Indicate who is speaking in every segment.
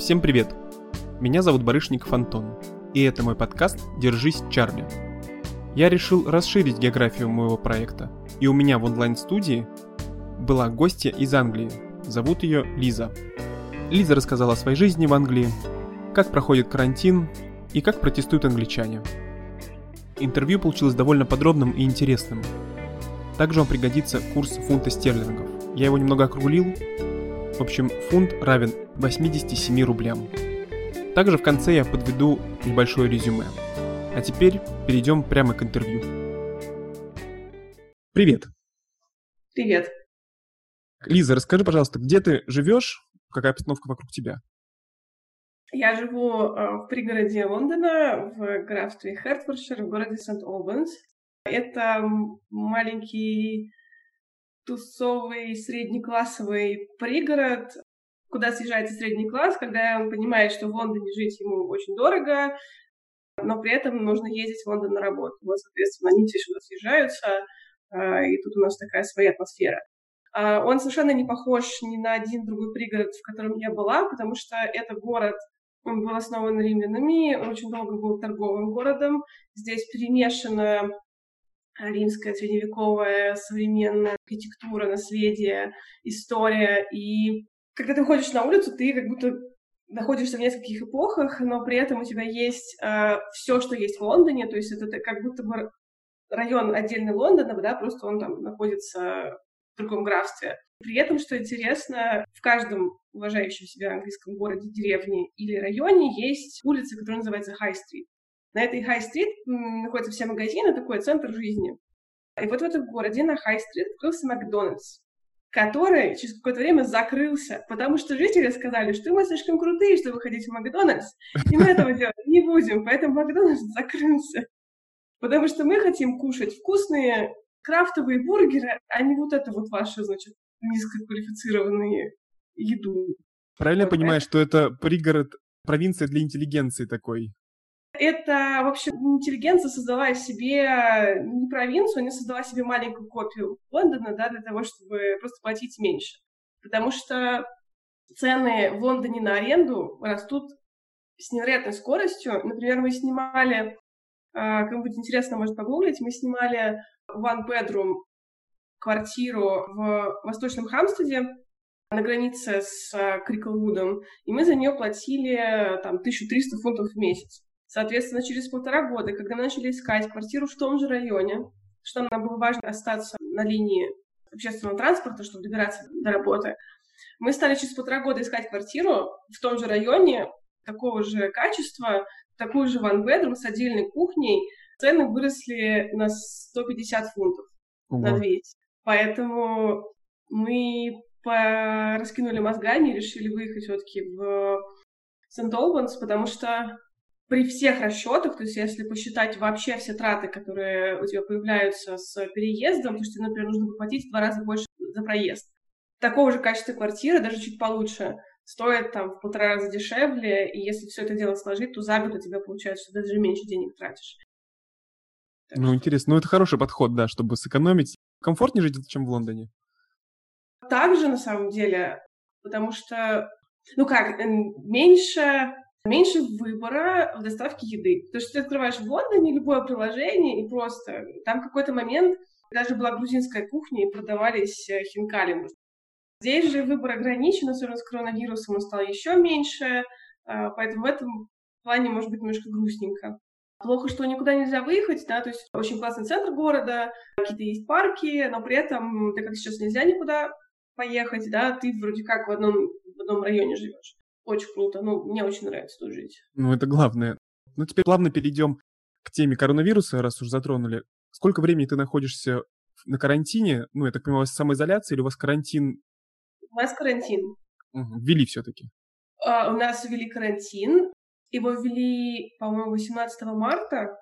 Speaker 1: Всем привет! Меня зовут Барышников Антон, и это мой подкаст «Держись, Чарли». Я решил расширить географию моего проекта, и у меня в онлайн-студии была гостья из Англии. Зовут ее Лиза. Лиза рассказала о своей жизни в Англии, как проходит карантин и как протестуют англичане. Интервью получилось довольно подробным и интересным. Также вам пригодится курс фунта стерлингов. Я его немного округлил. В общем, фунт равен 87 рублям. Также в конце я подведу небольшое резюме. А теперь перейдем прямо к интервью. Привет.
Speaker 2: Привет.
Speaker 1: Лиза, расскажи, пожалуйста, где ты живешь, какая обстановка вокруг тебя?
Speaker 2: Я живу э, в пригороде Лондона, в графстве Хертфордшир, в городе Сент-Олбанс. Это маленький тусовый среднеклассовый пригород, куда съезжается средний класс, когда он понимает, что в Лондоне жить ему очень дорого, но при этом нужно ездить в Лондон на работу. Вот, соответственно, они все сюда съезжаются, э, и тут у нас такая своя атмосфера. А, он совершенно не похож ни на один другой пригород, в котором я была, потому что это город, он был основан римлянами, он очень долго был торговым городом. Здесь перемешана римская, средневековая, современная архитектура, наследие, история. И когда ты ходишь на улицу, ты как будто находишься в нескольких эпохах, но при этом у тебя есть э, все, что есть в Лондоне, то есть это как будто бы район отдельный Лондона, да, просто он там находится в другом графстве. При этом, что интересно, в каждом уважающем себя английском городе, деревне или районе есть улица, которая называется High Street. На этой Street находятся все магазины, такой центр жизни. И вот в этом городе на Street открылся Макдональдс, который через какое-то время закрылся, потому что жители сказали, что мы слишком крутые, чтобы ходить в Макдональдс, и мы этого делать не будем, поэтому Макдональдс закрылся. Потому что мы хотим кушать вкусные крафтовые бургеры, а не вот это вот ваше, значит, низкоквалифицированные еду.
Speaker 1: Правильно вот я понимаю, это... что это пригород, провинция для интеллигенции такой?
Speaker 2: Это, в общем, интеллигенция создала себе не провинцию, они создала себе маленькую копию Лондона, да, для того, чтобы просто платить меньше. Потому что цены в Лондоне на аренду растут с невероятной скоростью. Например, мы снимали, а, кому-нибудь интересно, может погуглить, мы снимали one bedroom квартиру в Восточном Хамстеде на границе с э, Криклвудом, и мы за нее платили там 1300 фунтов в месяц. Соответственно, через полтора года, когда мы начали искать квартиру в том же районе, что нам было важно остаться на линии общественного транспорта, чтобы добираться до работы, мы стали через полтора года искать квартиру в том же районе, такого же качества, такую же bedroom с отдельной кухней. Цены выросли на 150 фунтов угу. на 200. Поэтому мы раскинули мозгами и решили выехать все-таки в Сент-Олбанс, потому что при всех расчетах, то есть если посчитать вообще все траты, которые у тебя появляются с переездом, то что, например, нужно платить в два раза больше за проезд. Такого же качества квартиры, даже чуть получше, стоит там в полтора раза дешевле, и если все это дело сложить, то за год у тебя получается, что ты даже меньше денег тратишь.
Speaker 1: Так ну, что... интересно. Ну, это хороший подход, да, чтобы сэкономить комфортнее жить, чем в Лондоне?
Speaker 2: Также, на самом деле, потому что, ну как, меньше, меньше выбора в доставке еды. То, что ты открываешь в Лондоне любое приложение, и просто там какой-то момент даже была грузинская кухня, и продавались э, хинкали. Здесь же выбор ограничен, особенно с коронавирусом он стал еще меньше, а, поэтому в этом плане может быть немножко грустненько. Плохо, что никуда нельзя выехать, да, то есть очень классный центр города, какие-то есть парки, но при этом, так как сейчас нельзя никуда поехать, да, ты вроде как в одном, в одном районе живешь. Очень круто, ну, мне очень нравится тут жить.
Speaker 1: Ну, это главное. Ну, теперь плавно перейдем к теме коронавируса, раз уж затронули. Сколько времени ты находишься на карантине? Ну, я так понимаю, у вас самоизоляция или у вас карантин?
Speaker 2: У нас карантин.
Speaker 1: Угу, ввели все-таки.
Speaker 2: Uh, у нас ввели карантин. Его ввели, по-моему, 18 марта,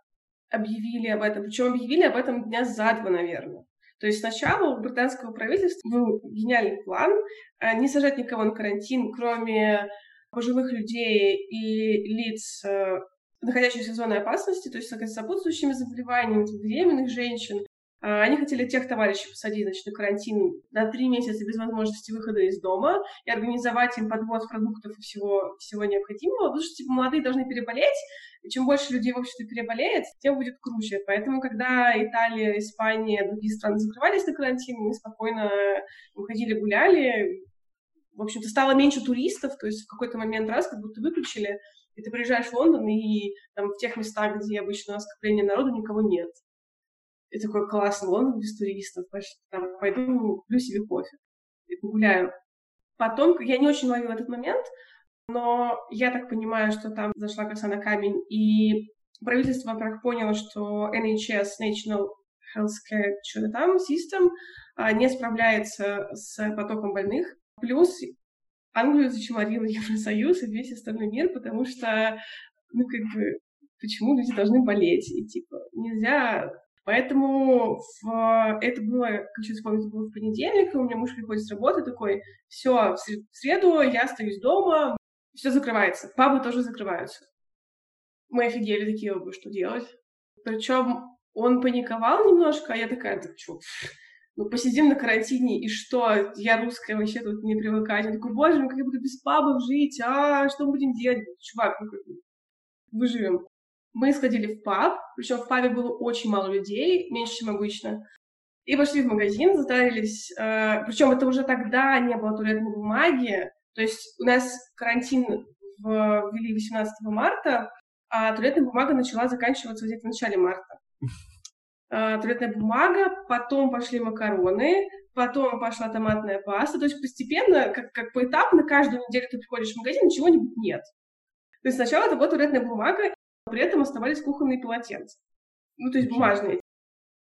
Speaker 2: объявили об этом. Причем объявили об этом дня за два, наверное. То есть сначала у британского правительства был гениальный план э, не сажать никого на карантин, кроме пожилых людей и лиц, э, находящихся в зоне опасности, то есть с сопутствующими заболеваниями, беременных женщин. А, они хотели тех товарищей посадить, значит, на карантин на три месяца без возможности выхода из дома и организовать им подвоз продуктов и всего, всего необходимого, потому что, типа, молодые должны переболеть, и чем больше людей в обществе переболеет, тем будет круче. Поэтому, когда Италия, Испания, другие страны закрывались на карантин, мы спокойно выходили, гуляли, в общем-то, стало меньше туристов, то есть в какой-то момент раз как будто выключили, и ты приезжаешь в Лондон, и там в тех местах, где обычно скопление народу, никого нет. И такой классный Лондон без туристов, там, пойду куплю себе кофе и погуляю. Потом, я не очень ловила этот момент, но я так понимаю, что там зашла коса на камень, и правительство, во-первых, поняло, что NHS, National Healthcare, что-то там, System, а, не справляется с потоком больных. Плюс Англию зачморил Евросоюз и весь остальной мир, потому что, ну, как бы, почему люди должны болеть? И, типа, нельзя Поэтому в... это было, как сейчас это было в понедельник, у меня муж приходит с работы такой, все, в среду я остаюсь дома, все закрывается, пабы тоже закрываются. Мы офигели такие что делать. Причем он паниковал немножко, а я такая, так что, ну, посидим на карантине, и что, я русская, вообще тут не привыкать. Он такой, боже мой, как я буду без пабов жить, а, что мы будем делать? Чувак, ну, как выживем. Мы сходили в паб, причем в пабе было очень мало людей, меньше, чем обычно. И пошли в магазин, затарились. Э, причем это уже тогда не было туалетной бумаги. То есть у нас карантин ввели 18 марта, а туалетная бумага начала заканчиваться где-то в начале марта. Э, туалетная бумага, потом пошли макароны, потом пошла томатная паста. То есть постепенно, как, как поэтапно, каждую неделю ты приходишь в магазин, ничего-нибудь нет. То есть сначала это была туалетная бумага, при этом оставались кухонные полотенца. Ну, то есть бумажные.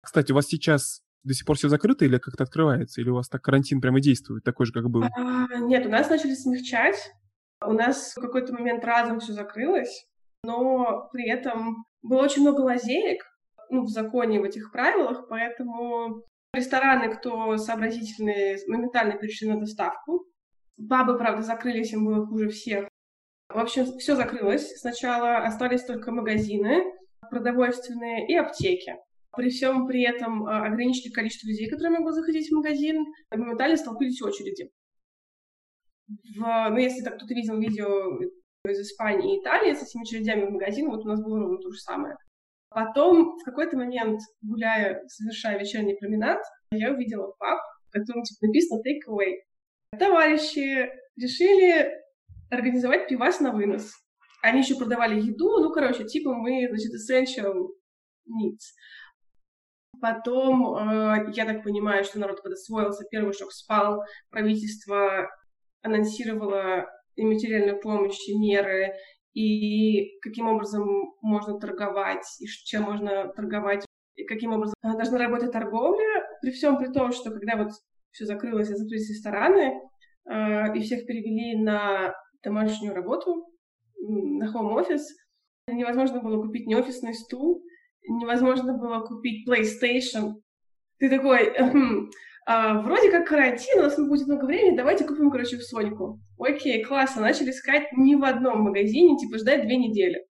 Speaker 1: Кстати, у вас сейчас до сих пор все закрыто или как-то открывается? Или у вас так карантин прямо действует, такой же, как был? А,
Speaker 2: нет, у нас начали смягчать. У нас в какой-то момент разом все закрылось, но при этом было очень много лазеек ну, в законе, в этих правилах, поэтому рестораны, кто сообразительные, моментально перешли на доставку. Бабы, правда, закрылись, им было хуже всех. В общем, все закрылось. Сначала остались только магазины продовольственные и аптеки. При всем при этом а, ограничили количество людей, которые могут заходить в магазин, и моментально столпились очереди. В, ну, если так кто-то видел видео из Испании и Италии с этими очередями в магазин, вот у нас было ровно то же самое. Потом, в какой-то момент, гуляя, совершая вечерний променад, я увидела паб, в котором типа, написано take away. Товарищи решили организовать пивас на вынос. Они еще продавали еду, ну, короче, типа мы, значит, essential needs. Потом, э, я так понимаю, что народ подосвоился, первый шок спал, правительство анонсировало и материальную помощь, и меры, и каким образом можно торговать, и чем можно торговать, и каким образом должна работать торговля, при всем при том, что когда вот все закрылось, и закрылись рестораны, э, и всех перевели на домашнюю работу, на home-офис. Невозможно было купить ни офисный стул, невозможно было купить PlayStation. Ты такой, эм, а, вроде как карантин, у нас будет много времени, давайте купим, короче, в Соньку. Окей, классно, начали искать ни в одном магазине, типа, ждать две недели.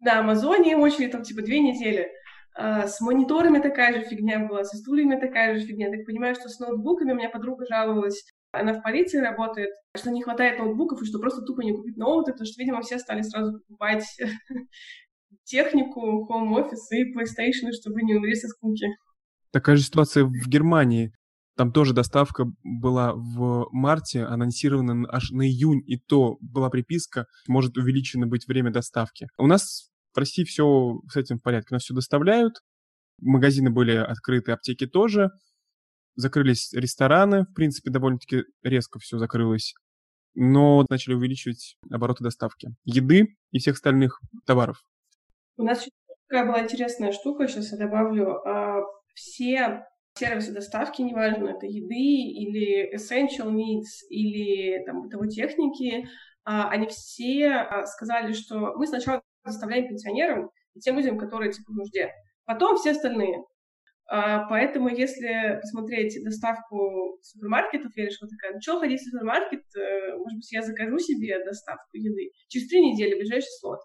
Speaker 2: На Амазоне очередь там, типа, две недели. А, с мониторами такая же фигня была, со стульями такая же фигня. Так понимаю, что с ноутбуками у меня подруга жаловалась, она в полиции работает, что не хватает ноутбуков, и что просто тупо не купить ноуты, потому что, видимо, все стали сразу покупать технику, home-офис и PlayStation, чтобы не умереть со скуки.
Speaker 1: Такая же ситуация в Германии. Там тоже доставка была в марте, анонсирована аж на июнь, и то была приписка, может увеличено быть время доставки. У нас в России все с этим в порядке. У нас все доставляют, магазины были открыты, аптеки тоже, закрылись рестораны, в принципе, довольно-таки резко все закрылось, но начали увеличивать обороты доставки еды и всех остальных товаров.
Speaker 2: У нас такая была интересная штука, сейчас я добавлю. А, все сервисы доставки, неважно, это еды или essential needs, или там бытовой техники, а, они все а, сказали, что мы сначала доставляем пенсионерам и тем людям, которые типа в нужде. Потом все остальные. А, поэтому, если посмотреть доставку супермаркетов, я решила такая, ну что ходить в супермаркет, э, может быть, я закажу себе доставку еды. Через три недели ближайший слот.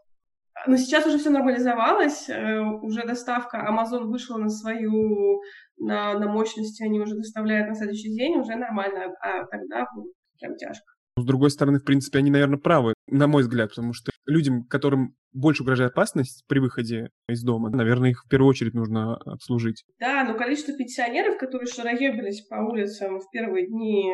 Speaker 2: Но сейчас уже все нормализовалось, э, уже доставка, Amazon вышел на свою, на, на мощности они уже доставляют на следующий день, уже нормально, а тогда прям тяжко.
Speaker 1: С другой стороны, в принципе, они, наверное, правы, на мой взгляд, потому что людям, которым больше угрожает опасность при выходе из дома, наверное, их в первую очередь нужно обслужить.
Speaker 2: Да, но количество пенсионеров, которые шароебились по улицам в первые дни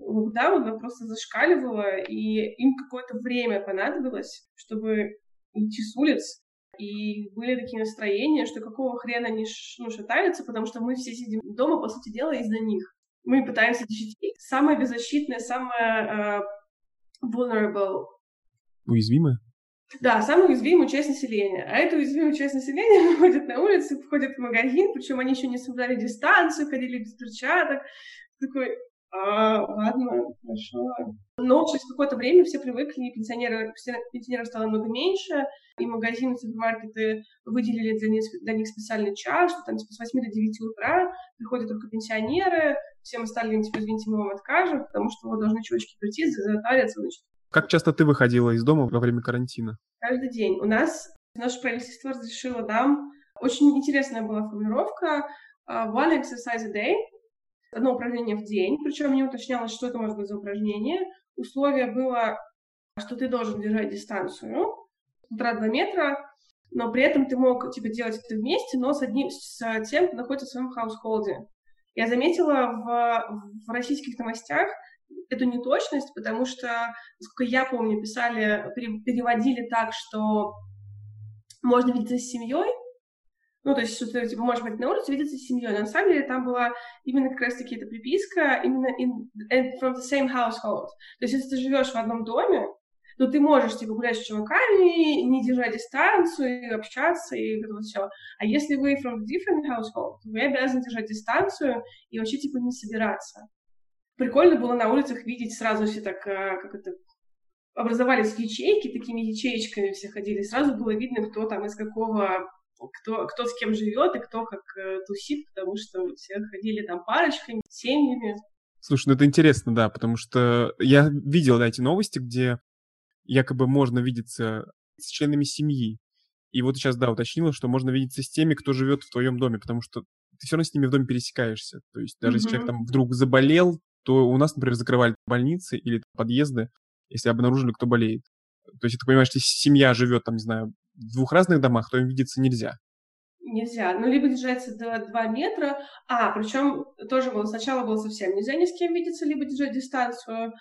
Speaker 2: локдауна, просто зашкаливало, и им какое-то время понадобилось, чтобы идти с улиц, и были такие настроения, что какого хрена они ну, шатаются, потому что мы все сидим дома, по сути дела, из-за них. Мы пытаемся защитить самое беззащитное, самое uh, vulnerable.
Speaker 1: Уязвимое?
Speaker 2: Да, самую уязвимую часть населения. А эту уязвимую часть населения выходит на улицу, входят в магазин, причем они еще не соблюдали дистанцию, ходили без перчаток. Такой, а, ладно, хорошо. Но через какое-то время все привыкли, пенсионеры, пенсионеров стало много меньше, и магазины, супермаркеты выделили для них, для них специальный час, что там типа, с 8 до 9 утра приходят только пенсионеры, всем остальным, типа, извините, мы вам откажем, потому что вот должны чувачки прийти, затариться, значит.
Speaker 1: Как часто ты выходила из дома во время карантина?
Speaker 2: Каждый день. У нас наше правительство разрешило нам очень интересная была формулировка uh, one exercise a day, одно упражнение в день, причем не уточнялось, что это может быть за упражнение. Условие было, что ты должен держать дистанцию, полтора 2 метра, но при этом ты мог типа делать это вместе, но с одним с тем, кто находится в своем хаусхолде. Я заметила в, в российских новостях эту неточность, потому что, насколько я помню, писали, переводили так, что можно видеться с семьей, ну, то есть, что ты, типа, можешь быть на улице, видеться с семьей. Но на самом деле там была именно как раз-таки эта приписка именно in, from the same household. То есть, если ты живешь в одном доме, то ты можешь, типа, гулять с чуваками, не держать дистанцию, общаться, и вот все. А если вы from different household, то вы обязаны держать дистанцию и вообще, типа, не собираться. Прикольно было на улицах видеть сразу все так, э, как это, образовались ячейки, такими ячеечками все ходили, сразу было видно, кто там из какого кто, кто с кем живет и кто как э, тусит, потому что все ходили там парочками, семьями.
Speaker 1: Слушай, ну это интересно, да, потому что я видел да, эти новости, где якобы можно видеться с членами семьи. И вот сейчас, да, уточнила, что можно видеться с теми, кто живет в твоем доме, потому что ты все равно с ними в доме пересекаешься. То есть даже mm-hmm. если человек там вдруг заболел, то у нас, например, закрывали больницы или подъезды, если обнаружили, кто болеет. То есть, ты понимаешь, если семья живет, там, не знаю, в двух разных домах, то им видеться нельзя.
Speaker 2: Нельзя. Ну, либо держаться до 2 метра. А, причем тоже было, сначала было совсем нельзя ни с кем видеться, либо держать дистанцию.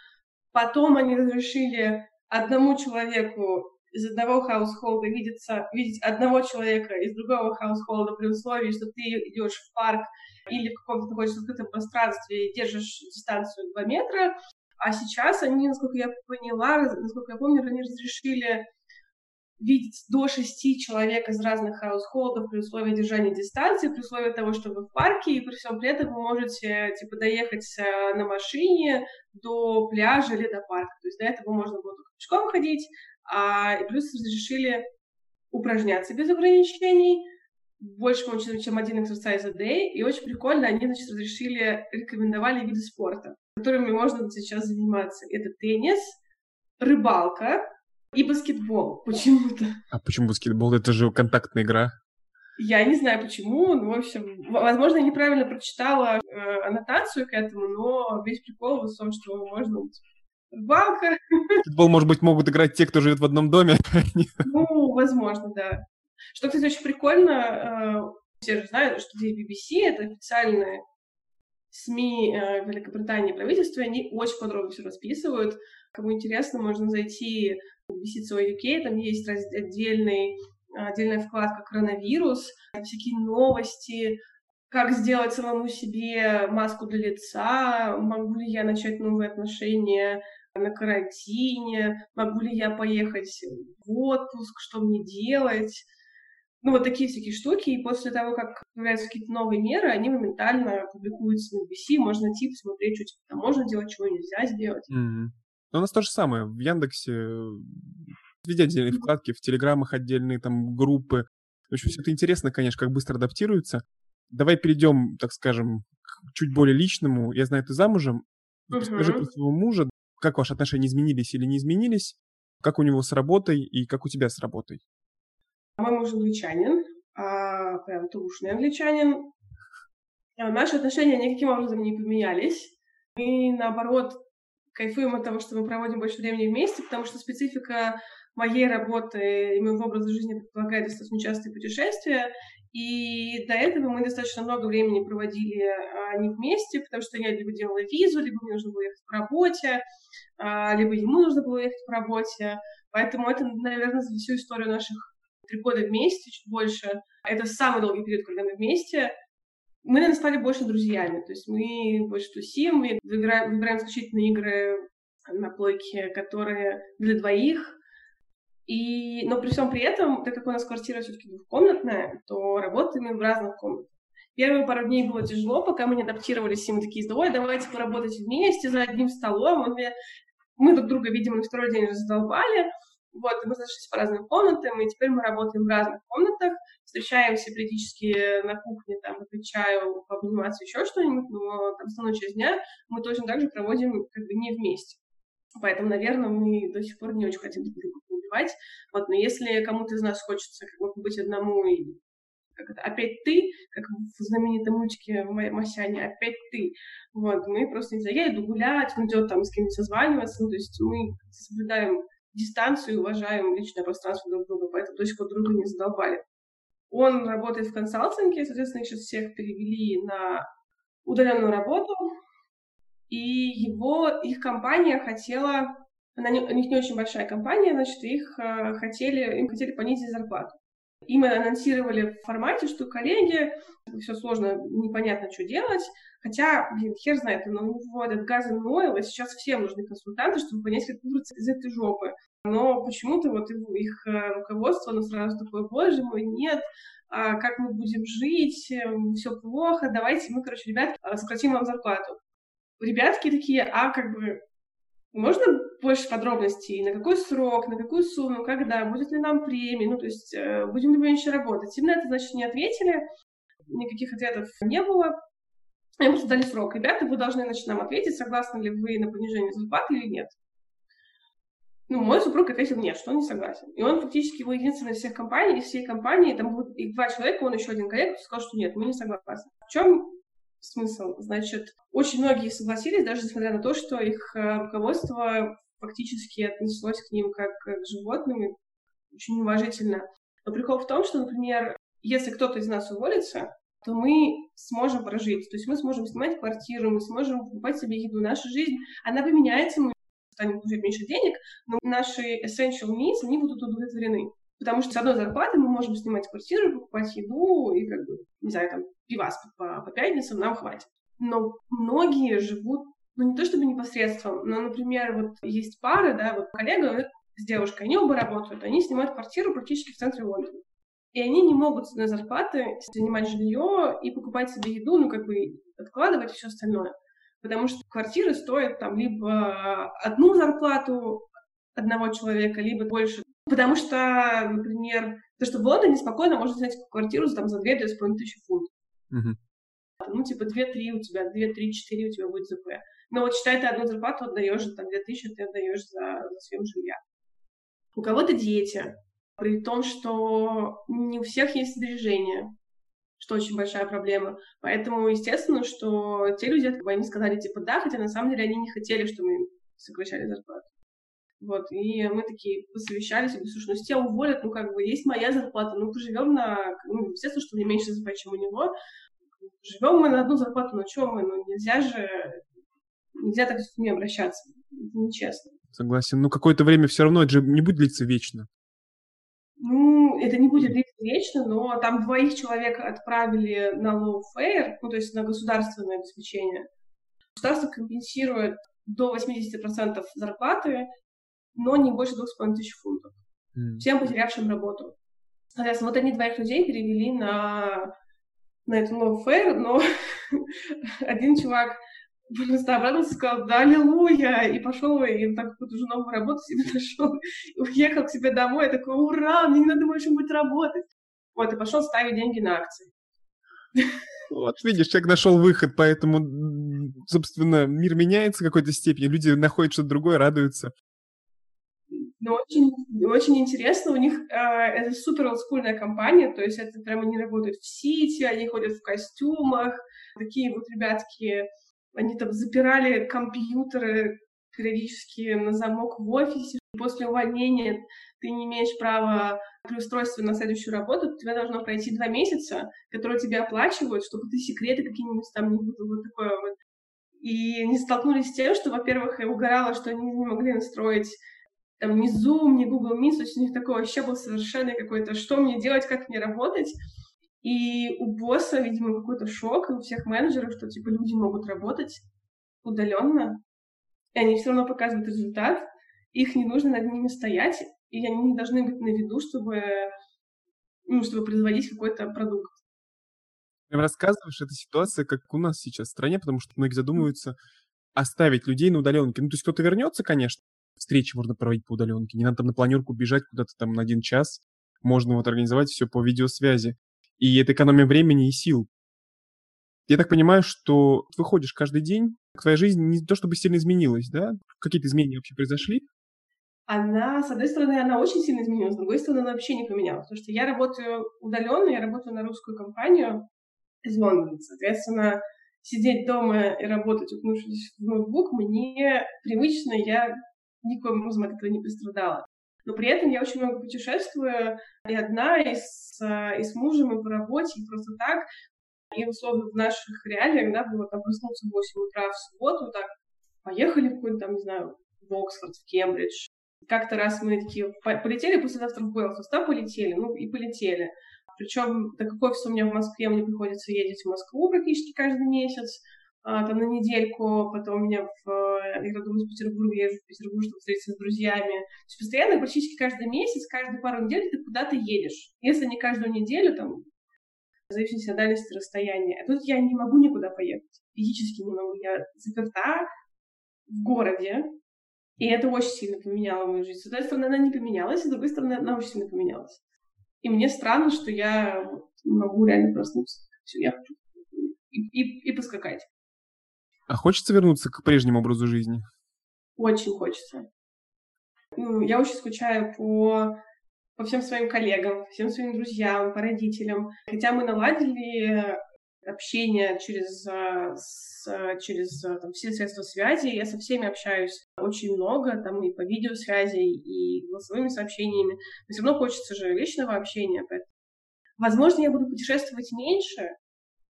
Speaker 2: Потом они разрешили одному человеку из одного хаусхолда видеться, видеть одного человека из другого хаусхолда при условии, что ты идешь в парк или в каком-то находишься открытом пространстве и держишь дистанцию 2 метра. А сейчас они, насколько я поняла, насколько я помню, они разрешили видеть до шести человек из разных хаусхолдов при условии держания дистанции, при условии того, что вы в парке, и при всем при этом вы можете, типа, доехать э, на машине до пляжа или до парка. То есть до этого можно было только пешком ходить, а и плюс разрешили упражняться без ограничений, больше, по-моему, чем один exercise a day, и очень прикольно, они, значит, разрешили, рекомендовали виды спорта, которыми можно сейчас заниматься. Это теннис, рыбалка, и баскетбол почему-то.
Speaker 1: А почему баскетбол? Это же контактная игра.
Speaker 2: Я не знаю почему, но, в общем, возможно, я неправильно прочитала э, аннотацию к этому, но весь прикол в том, что можно рыбалка.
Speaker 1: Баскетбол, может быть, могут играть те, кто живет в одном доме.
Speaker 2: Ну, возможно, да. Что, кстати, очень прикольно, э, все же знают, что здесь BBC — это официальные СМИ э, Великобритании и правительства, они очень подробно все расписывают. Кому интересно, можно зайти Висится UK, там есть отдельный, отдельная вкладка «Коронавирус», всякие новости, как сделать самому себе маску для лица, могу ли я начать новые отношения на карантине, могу ли я поехать в отпуск, что мне делать. Ну, вот такие всякие штуки, и после того, как появляются какие-то новые меры, они моментально публикуются на BBC, можно найти, посмотреть, что типа, можно делать, чего нельзя сделать.
Speaker 1: Mm-hmm. Но у нас то же самое. В Яндексе везде отдельные вкладки, в Телеграмах отдельные там группы. В общем, все это интересно, конечно, как быстро адаптируется. Давай перейдем, так скажем, к чуть более личному. Я знаю, ты замужем. Uh-huh. Расскажи про своего мужа, как ваши отношения изменились или не изменились, как у него с работой и как у тебя с работой.
Speaker 2: Мой муж англичанин, а, прям трушный англичанин. А наши отношения никаким образом не поменялись. Мы, наоборот, кайфуем от того, что мы проводим больше времени вместе, потому что специфика моей работы и моего образа жизни предполагает достаточно частые путешествия, и до этого мы достаточно много времени проводили а, не вместе, потому что я либо делала визу, либо мне нужно было ехать по работе, а, либо ему нужно было ехать по работе. Поэтому это, наверное, за всю историю наших три года вместе, чуть больше. Это самый долгий период, когда мы вместе. Мы, наверное, стали больше друзьями. То есть мы больше тусим, мы выбираем, выбираем исключительно игры на плойке, которые для двоих, и, но при всем при этом, так как у нас квартира все-таки двухкомнатная, то работаем в разных комнатах. Первые пару дней было тяжело, пока мы не адаптировались, и мы такие, ой, давайте поработать вместе за одним столом. Мы, мы друг друга, видимо, на второй день уже задолбали. Вот, мы разошлись по разным комнатам, и теперь мы работаем в разных комнатах, встречаемся периодически на кухне, там, попить чаю, пообниматься, еще что-нибудь, но там основную часть дня мы точно так же проводим как бы не вместе. Поэтому, наверное, мы до сих пор не очень хотим друг друга убивать. Вот, но если кому-то из нас хочется как бы быть одному и как это, опять ты, как в знаменитой мультике Масяне, опять ты. Вот, мы просто, не знаю, я иду гулять, он идет там с кем-нибудь созваниваться, ну, то есть мы соблюдаем дистанцию и уважаем личное пространство друг друга, поэтому пор друга не задолбали. Он работает в консалтинге, соответственно, их сейчас всех перевели на удаленную работу, и его, их компания хотела она не, у них не очень большая компания, значит, их э, хотели, им хотели понизить зарплату. Им анонсировали в формате, что коллеги, все сложно, непонятно, что делать, хотя, блин, хер знает, но у него этот газ и сейчас всем нужны консультанты, чтобы понять, как выбраться из этой жопы. Но почему-то вот их э, руководство, оно сразу такое, боже мой, нет, а как мы будем жить, эм, все плохо, давайте мы, короче, ребят, э, сократим вам зарплату. Ребятки такие, а как бы можно больше подробностей, на какой срок, на какую сумму, когда, будет ли нам премия, ну, то есть э, будем ли мы еще работать. Им на это, значит, не ответили, никаких ответов не было. Им просто дали срок. Ребята, вы должны, значит, нам ответить, согласны ли вы на понижение зарплаты или нет. Ну, мой супруг ответил нет, что он не согласен. И он фактически был единственный из всех компаний, из всей компании, там было их два человека, он еще один коллега, сказал, что нет, мы не согласны. В чем смысл. Значит, очень многие согласились, даже несмотря на то, что их э, руководство фактически отнеслось к ним как к животным, очень уважительно. Но прикол в том, что, например, если кто-то из нас уволится, то мы сможем прожить. То есть мы сможем снимать квартиру, мы сможем покупать себе еду. Наша жизнь, она поменяется, мы станем получать меньше денег, но наши essential needs, они будут удовлетворены. Потому что с одной зарплаты мы можем снимать квартиру, покупать еду и, как бы, не знаю, там, пивас по, по пятницам нам хватит. Но многие живут, ну, не то чтобы непосредством, но, например, вот есть пары, да, вот коллега с девушкой, они оба работают, они снимают квартиру практически в центре Лондона. И они не могут с одной зарплаты снимать жилье и покупать себе еду, ну, как бы откладывать все остальное. Потому что квартиры стоят там либо одну зарплату одного человека, либо больше Потому что, например, то, что в Лондоне спокойно можно снять квартиру там, за 2-2,5 тысячи фунтов. Uh-huh. Ну, типа 2-3 у тебя, 2-3-4 у тебя будет ЗП. Но вот считай, ты одну зарплату отдаешь, там 2 тысячи ты отдаешь за, за съем жилья. У кого-то дети, при том, что не у всех есть сбережения, что очень большая проблема. Поэтому, естественно, что те люди, они сказали, типа, да, хотя на самом деле они не хотели, чтобы мы сокращали зарплату. Вот, и мы такие посовещались, и говорю, слушай, ну если тебя уволят, ну как бы есть моя зарплата, ну поживем на, ну, естественно, что не меньше зарплаты, чем у него, живем мы на одну зарплату, ну что мы, ну нельзя же, нельзя так с ними обращаться, это нечестно.
Speaker 1: Согласен, ну какое-то время все равно это же не будет длиться вечно.
Speaker 2: Ну, это не будет длиться вечно, но там двоих человек отправили на low fare, ну, то есть на государственное обеспечение. Государство компенсирует до 80% зарплаты но не больше двух с половиной тысяч фунтов. Mm. Всем потерявшим работу. Соответственно, вот они двоих людей перевели на, на эту fair, но один чувак просто обрадовался, сказал, да, аллилуйя, и пошел, и так какую-то уже новую работу себе нашел, и уехал к себе домой, и такой, ура, мне не надо больше будет работать. Вот, и пошел ставить деньги на акции.
Speaker 1: Вот, видишь, человек нашел выход, поэтому, собственно, мир меняется в какой-то степени, люди находят что-то другое, радуются.
Speaker 2: Но очень, очень интересно, у них э, это супер олдскульная компания, то есть это прямо они работают в Сити, они ходят в костюмах, Такие вот ребятки, они там запирали компьютеры периодически на замок в офисе. После увольнения ты не имеешь права при устройстве на следующую работу, тебе должно пройти два месяца, которые тебе оплачивают, чтобы ты секреты какие-нибудь там не было вот такое вот. И они столкнулись с тем, что, во-первых, я угорала, что они не могли настроить там ни Zoom, ни Google Meet, то есть у них такой вообще был совершенно какой-то, что мне делать, как мне работать. И у босса, видимо, какой-то шок, и у всех менеджеров, что, типа, люди могут работать удаленно, и они все равно показывают результат, их не нужно над ними стоять, и они не должны быть на виду, чтобы, ну, чтобы производить какой-то продукт.
Speaker 1: Прям рассказываешь, эта ситуация, как у нас сейчас в стране, потому что многие задумываются оставить людей на удаленке. Ну, то есть кто-то вернется, конечно, встречи можно проводить по удаленке, не надо там на планерку бежать куда-то там на один час, можно вот организовать все по видеосвязи. И это экономия времени и сил. Я так понимаю, что выходишь каждый день, твоя жизнь не то чтобы сильно изменилась, да? Какие-то изменения вообще произошли?
Speaker 2: Она, с одной стороны, она очень сильно изменилась, с другой стороны, она вообще не поменялась. Потому что я работаю удаленно, я работаю на русскую компанию из Лондона. Соответственно, сидеть дома и работать, уткнувшись в ноутбук, мне привычно, я никоим образом от этого не пострадала. Но при этом я очень много путешествую, и одна, и с, и с мужем, и по работе, и просто так. И, условно, в наших реалиях, да, было там проснуться в 8 утра в субботу, так, поехали в какой-то там, не знаю, в Оксфорд, в Кембридж. Как-то раз мы такие полетели, послезавтра в Белфаст, да, полетели, ну и полетели. Причем, так как офис у меня в Москве, мне приходится ездить в Москву практически каждый месяц, а, там на недельку, потом у меня в, я когда из Петербурга, езжу в Петербург, чтобы встретиться с друзьями. То есть постоянно, практически каждый месяц, каждые пару недель ты куда-то едешь. Если не каждую неделю, там, в зависимости от дальности расстояния. А тут я не могу никуда поехать. Физически не могу. Я заперта в городе, и это очень сильно поменяло мою жизнь. С одной стороны, она не поменялась, с другой стороны, она очень сильно поменялась. И мне странно, что я не могу реально проснуться. Все, я хочу и, и, и поскакать.
Speaker 1: А хочется вернуться к прежнему образу жизни?
Speaker 2: Очень хочется. Ну, я очень скучаю по, по всем своим коллегам, всем своим друзьям, по родителям. Хотя мы наладили общение через, а, с, через а, там, все средства связи. Я со всеми общаюсь очень много, там и по видеосвязи, и голосовыми сообщениями. Но все равно хочется же личного общения. Поэтому... Возможно, я буду путешествовать меньше,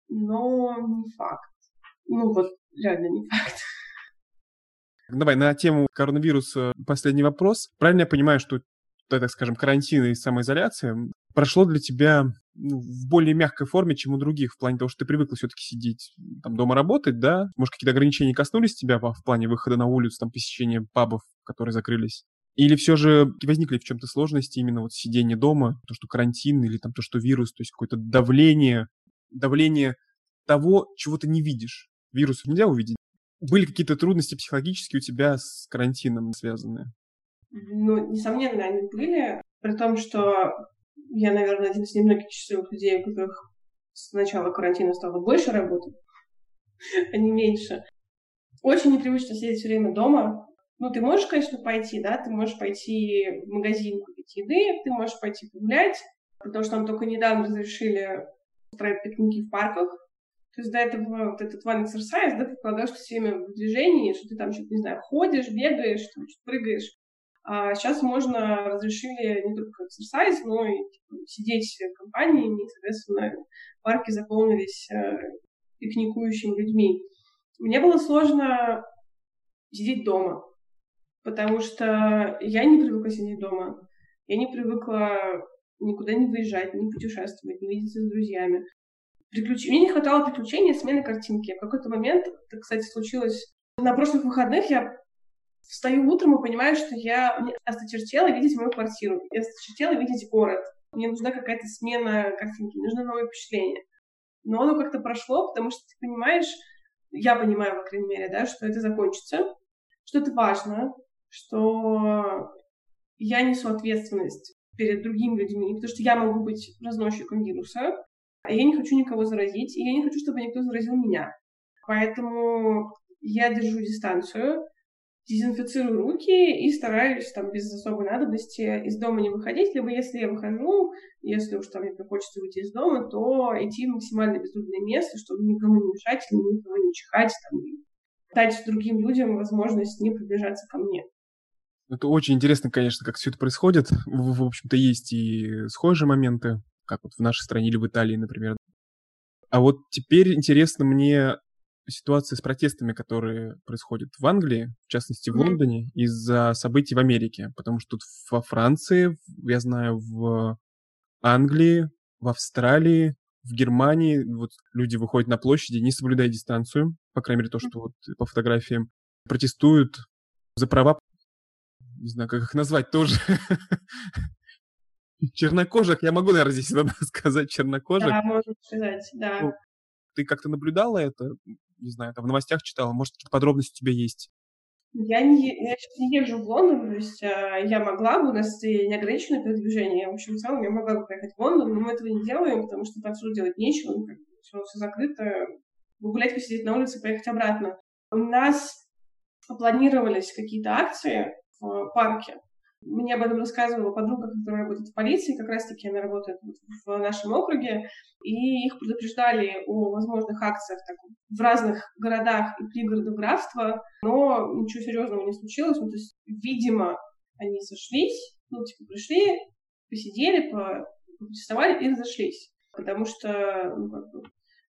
Speaker 2: но не факт. Ну вот реально не факт.
Speaker 1: Давай на тему коронавируса последний вопрос. Правильно я понимаю, что, так скажем, карантин и самоизоляция прошло для тебя ну, в более мягкой форме, чем у других, в плане того, что ты привыкла все-таки сидеть там дома работать, да? Может, какие-то ограничения коснулись тебя в плане выхода на улицу, там, посещения пабов, которые закрылись? Или все же возникли в чем-то сложности именно вот сидение дома, то, что карантин или там то, что вирус, то есть какое-то давление, давление того, чего ты не видишь вирусов нельзя увидеть. Были какие-то трудности психологические у тебя с карантином связанные?
Speaker 2: Ну, несомненно, они были, при том, что я, наверное, один из немногих счастливых людей, у которых с начала карантина стало больше работать, а не меньше. Очень непривычно сидеть все время дома. Ну, ты можешь, конечно, пойти, да, ты можешь пойти в магазин купить еды, ты можешь пойти погулять, потому что нам только недавно разрешили устраивать пикники в парках, то есть до этого вот этот one exercise, да, ты вкладываешь все время в движение, что ты там что-то, не знаю, ходишь, бегаешь, что-то прыгаешь. А сейчас можно разрешили не только exercise, но и типа, сидеть компаниями, и, соответственно, парки заполнились э, пикникующими людьми. Мне было сложно сидеть дома, потому что я не привыкла сидеть дома. Я не привыкла никуда не выезжать, не путешествовать, не видеться с друзьями приключ... Мне не хватало приключения, смены картинки. В какой-то момент, это, кстати, случилось на прошлых выходных, я встаю утром и понимаю, что я мне осточертела видеть мою квартиру, я осточертела видеть город. Мне нужна какая-то смена картинки, мне нужно новое впечатление. Но оно как-то прошло, потому что ты понимаешь, я понимаю, по крайней мере, да, что это закончится, что это важно, что я несу ответственность перед другими людьми, потому что я могу быть разносчиком вируса, а я не хочу никого заразить, и я не хочу, чтобы никто заразил меня. Поэтому я держу дистанцию. дезинфицирую руки и стараюсь там без особой надобности из дома не выходить, либо если я выхожу, если уж там мне хочется выйти из дома, то идти в максимально безлюдное место, чтобы никому не мешать, никому не чихать, там, дать другим людям возможность не приближаться ко мне.
Speaker 1: Это очень интересно, конечно, как все это происходит. В, в общем-то, есть и схожие моменты, как вот в нашей стране или в Италии, например. А вот теперь интересно мне ситуация с протестами, которые происходят в Англии, в частности в Лондоне, из-за событий в Америке. Потому что тут во Франции, я знаю, в Англии, в Австралии, в Германии вот люди выходят на площади, не соблюдая дистанцию, по крайней мере, то, что вот по фотографиям, протестуют за права, не знаю, как их назвать тоже. Чернокожих, я могу, наверное, здесь надо сказать чернокожих.
Speaker 2: Да, можно сказать, да. Ну,
Speaker 1: ты как-то наблюдала это? Не знаю, там в новостях читала, может, какие-то подробности у тебя есть?
Speaker 2: Я, не, я сейчас не езжу в Лондон, то есть а, я могла бы, у нас неограниченное передвижение, в общем, в целом я могла бы поехать в Лондон, но мы этого не делаем, потому что отсюда делать нечего, ну, как, все, все закрыто, гулять, посидеть на улице, поехать обратно. У нас планировались какие-то акции в парке, мне об этом рассказывала подруга, которая работает в полиции, как раз-таки она работает в нашем округе, и их предупреждали о возможных акциях так, в разных городах и пригородах графства, но ничего серьезного не случилось. Ну, то есть, видимо, они сошлись, ну, типа, пришли, посидели, протестовали и разошлись. Потому что ну, как бы,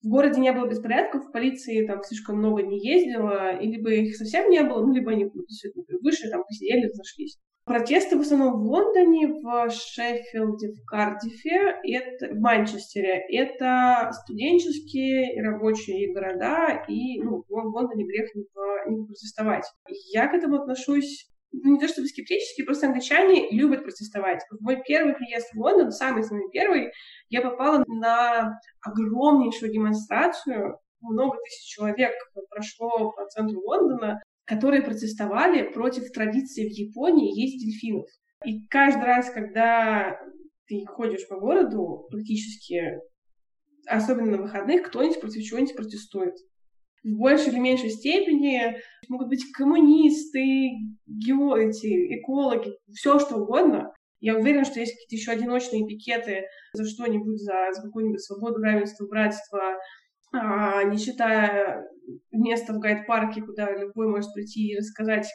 Speaker 2: в городе не было беспорядков, в полиции там слишком много не ездила, и либо их совсем не было, ну, либо они вышли, там, посидели, разошлись. Протесты в основном в Лондоне, в Шеффилде, в Кардифе, это, в Манчестере. Это студенческие и рабочие города, и ну, в Лондоне грех не, не протестовать. Я к этому отношусь ну, не то чтобы скептически, просто англичане любят протестовать. В мой первый приезд в Лондон, самый самый первый, я попала на огромнейшую демонстрацию. Много тысяч человек прошло по центру Лондона которые протестовали против традиции в Японии есть дельфинов. И каждый раз, когда ты ходишь по городу, практически, особенно на выходных, кто-нибудь против чего-нибудь протестует. В большей или меньшей степени могут быть коммунисты, гео, эти, экологи, все что угодно. Я уверена, что есть какие-то еще одиночные пикеты за что-нибудь, за, за какую-нибудь свободу, равенство, братство, не считая места в гайд-парке, куда любой может прийти и рассказать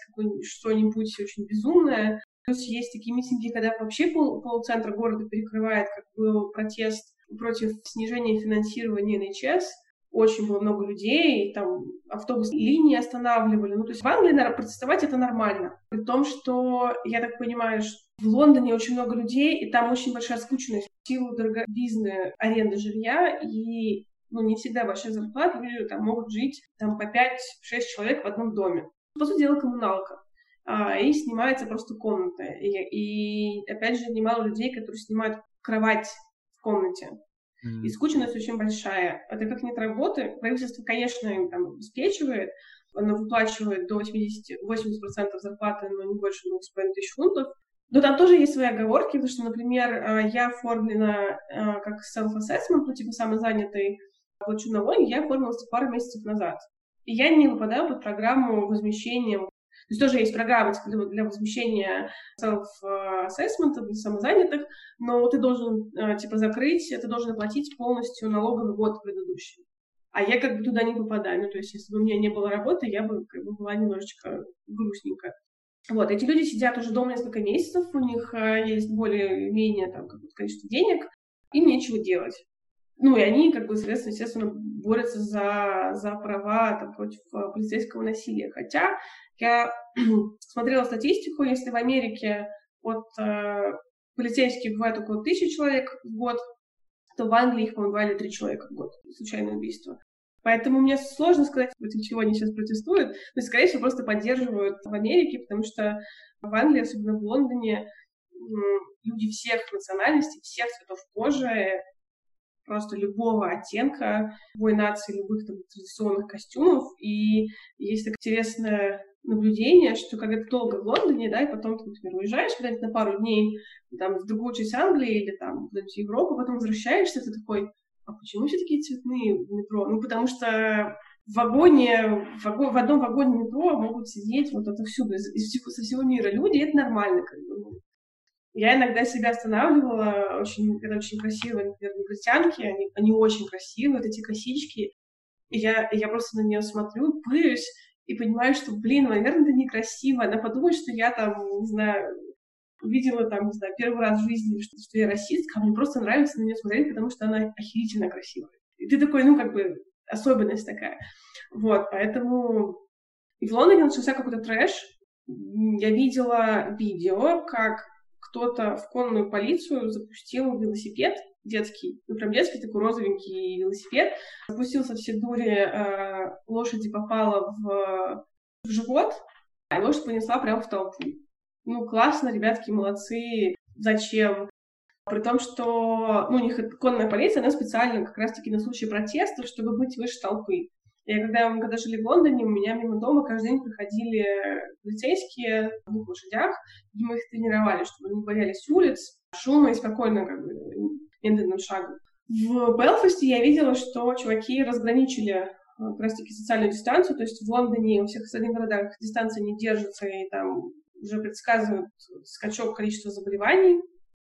Speaker 2: что-нибудь очень безумное. Плюс есть такие митинги, когда вообще пол, полцентра города перекрывает, как был протест против снижения финансирования НХС. Очень было много людей, там автобус линии останавливали. Ну, то есть в Англии, наверное, протестовать это нормально. При том, что, я так понимаю, что в Лондоне очень много людей, и там очень большая скучность в силу дороговизны аренды жилья, и ну, не всегда большая зарплата, люди там могут жить там по 5-6 человек в одном доме. По сути дела, коммуналка. А, и снимается просто комната. И, и опять же, немало людей, которые снимают кровать в комнате. Mm-hmm. И скучность очень большая. Это как нет работы. Правительство, конечно, им там обеспечивает, оно выплачивает до 80, 80% зарплаты, но не больше 2,5 тысяч фунтов. Но там тоже есть свои оговорки, потому что, например, а, я оформлена а, как self-assessment, ну, типа самозанятый, плачу налоги, я оформилась пару месяцев назад. И я не выпадаю под программу возмещения. То есть тоже есть программа для возмещения self-assessment для самозанятых, но ты должен, э, типа, закрыть, ты должен оплатить полностью налоговый год предыдущий. А я как бы туда не попадаю. Ну, то есть, если бы у меня не было работы, я бы как бы была немножечко грустненько. Вот, эти люди сидят уже дома несколько месяцев, у них э, есть более-менее там какое-то количество денег, им нечего делать. Ну, и они, как бы, соответственно, естественно, борются за, за права там, против э, полицейского насилия. Хотя я смотрела статистику, если в Америке от э, полицейских бывает около тысячи человек в год, то в Англии их, по-моему, бывали три человека в год. Случайное убийство. Поэтому мне сложно сказать, против чего они сейчас протестуют. Но, скорее всего, просто поддерживают в Америке, потому что в Англии, особенно в Лондоне, люди всех национальностей, всех цветов кожи просто любого оттенка, любой нации, любых там, традиционных костюмов. И есть так интересное наблюдение, что когда ты долго в Лондоне, да, и потом ты, например, уезжаешь куда-нибудь на пару дней там, в другую часть Англии или там в Европу, потом возвращаешься, ты такой, а почему все такие цветные в метро? Ну, потому что в вагоне, в, вагон, в одном вагоне метро могут сидеть вот отовсюду, из, из всего, со всего мира люди, и это нормально. Как бы. Я иногда себя останавливала, очень, когда очень красивые, например, негритянки, они, они очень красивые, вот эти косички, и я, я просто на нее смотрю, пырюсь, и понимаю, что, блин, наверное, это некрасиво. Она подумает, что я там, не знаю, увидела там, не знаю, первый раз в жизни, что, что я расистка, а мне просто нравится на нее смотреть, потому что она охерительно красивая. И ты такой, ну, как бы, особенность такая. Вот, поэтому... И в Лондоне начался какой-то трэш. Я видела видео, как кто-то в конную полицию запустил велосипед детский, ну прям детский такой розовенький велосипед, запустился все дури, э, лошади попала в, в живот, а лошадь понесла прямо в толпу. Ну, классно, ребятки, молодцы. Зачем? При том, что ну, у них конная полиция, она специально как раз-таки на случай протеста, чтобы быть выше толпы. Я когда, когда жили в Лондоне, у меня мимо дома каждый день приходили полицейские на двух лошадях, и мы их тренировали, чтобы они боялись улиц, шума и спокойно как бы медленным шагом. В Белфасте я видела, что чуваки разграничили э, как раз-таки социальную дистанцию, то есть в Лондоне и у всех остальных городах дистанция не держится, и там уже предсказывают скачок количества заболеваний,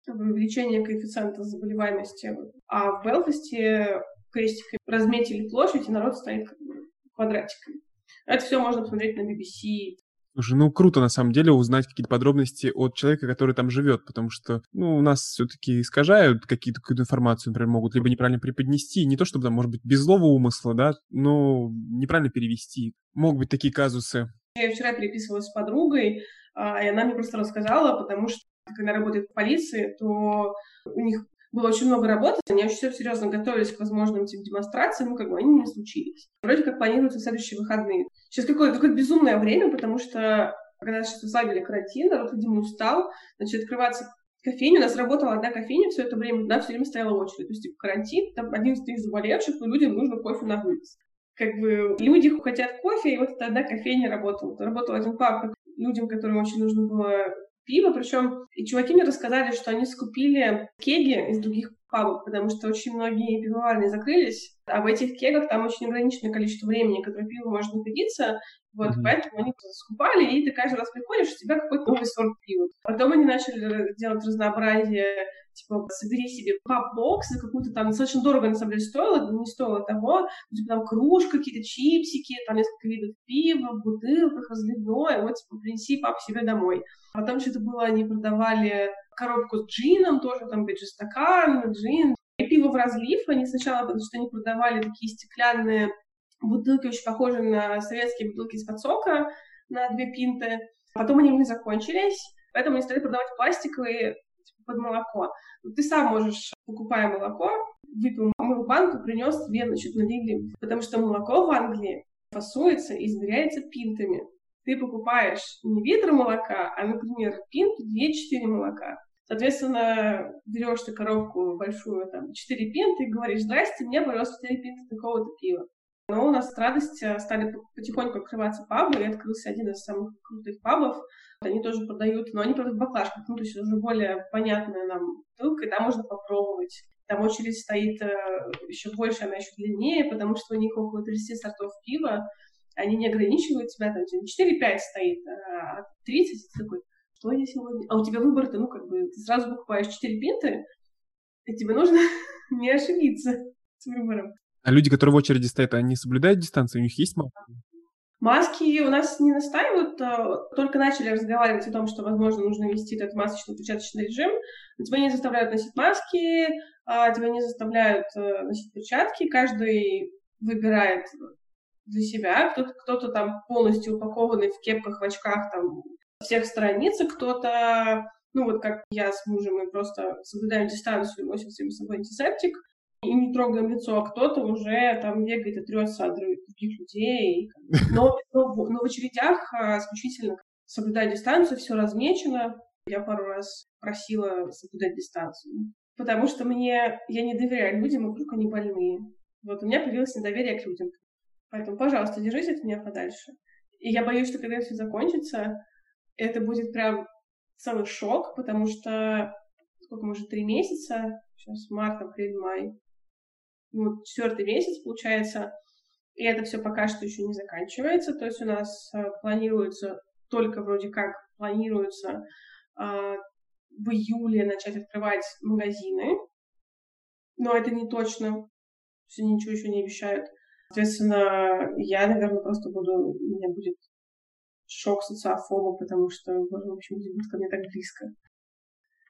Speaker 2: увеличение коэффициента заболеваемости. А в Белфасте крестиками разметили площадь, и народ стоит как бы квадратиками. Это все можно посмотреть на BBC.
Speaker 1: Слушай, ну круто на самом деле узнать какие-то подробности от человека, который там живет, потому что, ну, у нас все-таки искажают какие-то какую-то информацию, например, могут либо неправильно преподнести, не то чтобы там, может быть, без злого умысла, да, но неправильно перевести. Могут быть такие казусы.
Speaker 2: Я вчера переписывалась с подругой, а, и она мне просто рассказала, потому что когда работает в полиции, то у них было очень много работы, они очень серьезно готовились к возможным типа, демонстрациям, ну, как бы они не случились. Вроде как планируются следующие выходные. Сейчас какое-то какое безумное время, потому что когда сейчас ослабили карантин, народ, видимо, устал, значит, открываться кофейня, у нас работала одна кофейня все это время, туда все время стояла очередь. То есть, типа, карантин, там 11 тысяч заболевших, но людям нужно кофе на вынос. Как бы люди хотят кофе, и вот эта одна кофейня работала. Работал один паб, людям, которым очень нужно было пиво, причем и чуваки мне рассказали, что они скупили кеги из других пабов, потому что очень многие пивоварни закрылись, а в этих кегах там очень ограниченное количество времени, которое пиво может находиться, вот, mm-hmm. поэтому они скупали, и ты каждый раз приходишь, у тебя какой-то новый сорт пива. Потом они начали делать разнообразие, типа, собери себе пап-бокс за какую-то там, достаточно дорого, на самом деле, стоило, не стоило того, типа, там кружка, какие-то чипсики, там несколько видов пива, бутылках, разливное, вот, типа, принеси пап себе домой. Потом что-то было, они продавали коробку с джином, тоже там, опять же, стакан, джин, и пиво в разлив. Они сначала, потому что они продавали такие стеклянные бутылки, очень похожие на советские бутылки из-под сока, на две пинты. Потом они не закончились, поэтому они стали продавать пластиковые типа, под молоко. Но ты сам можешь, покупая молоко, выпил мою банку, принес две, значит, налили. Потому что молоко в Англии фасуется и измеряется пинтами ты покупаешь не литр молока, а, например, пинту 2-4 молока. Соответственно, берешь ты коробку большую, там, 4 пинты, и говоришь, здрасте, мне, пожалуйста, 4 пинты такого-то пива. Но у нас с радостью стали потихоньку открываться пабы, и открылся один из самых крутых пабов. Они тоже продают, но они продают баклажках, ну, то есть уже более понятная нам бутылка, и там можно попробовать. Там очередь стоит э, еще больше, она еще длиннее, потому что у них около 30 сортов пива, они не ограничивают тебя, там, 4-5 стоит, а 30, ты такой, что я сегодня? А у тебя выбор-то, ну, как бы, ты сразу покупаешь 4 пинты, и тебе нужно не ошибиться с выбором.
Speaker 1: А люди, которые в очереди стоят, они соблюдают дистанцию? У них есть маски?
Speaker 2: Маски у нас не настаивают, а только начали разговаривать о том, что, возможно, нужно ввести этот масочно-перчаточный режим. Тебя не заставляют носить маски, а тебя не заставляют э, носить перчатки. Каждый выбирает для себя, кто-то, кто-то там полностью упакованный в кепках, в очках, там, всех страниц, кто-то, ну вот как я с мужем, мы просто соблюдаем дистанцию, носим с собой антисептик, и не трогаем лицо, а кто-то уже там бегает и трется от других людей. Но, но, но в очередях а, исключительно соблюдать дистанцию, все размечено. Я пару раз просила соблюдать дистанцию, потому что мне, я не доверяю людям, вдруг они больные. Вот у меня появилось недоверие к людям. Поэтому, пожалуйста, держись от меня подальше. И я боюсь, что когда все закончится, это будет прям целый шок, потому что сколько, может, три месяца, сейчас март, апрель, май, ну, четвертый месяц, получается, И это все пока что еще не заканчивается. То есть у нас э, планируется, только вроде как планируется э, в июле начать открывать магазины. Но это не точно. Все ничего еще не обещают. Соответственно, я, наверное, просто буду... У меня будет шок социофоба, потому что, боже, в общем, люди будут ко мне так близко.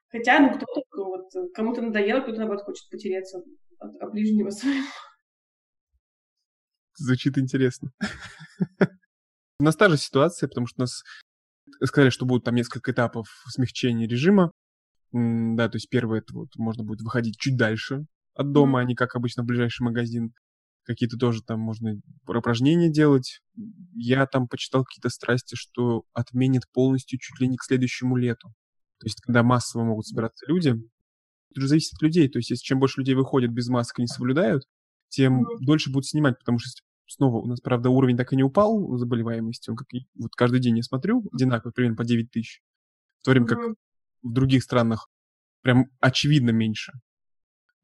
Speaker 2: Хотя, ну, кто-то, вот, кому-то надоело, кто-то, наоборот, хочет потереться от, от ближнего своего.
Speaker 1: Звучит интересно. У нас та же ситуация, потому что у нас сказали, что будут там несколько этапов смягчения режима. Да, то есть первое, это вот можно будет выходить чуть дальше от дома, mm-hmm. а не как обычно в ближайший магазин. Какие-то тоже там можно упражнения делать. Я там почитал какие-то страсти, что отменит полностью чуть ли не к следующему лету. То есть когда массово могут собираться люди. Это уже зависит от людей. То есть если чем больше людей выходят без масок и не соблюдают, тем mm-hmm. дольше будут снимать, потому что снова у нас, правда, уровень так и не упал заболеваемости. Он как вот каждый день я смотрю, одинаково, примерно по 9 тысяч. В то время как mm-hmm. в других странах прям очевидно меньше.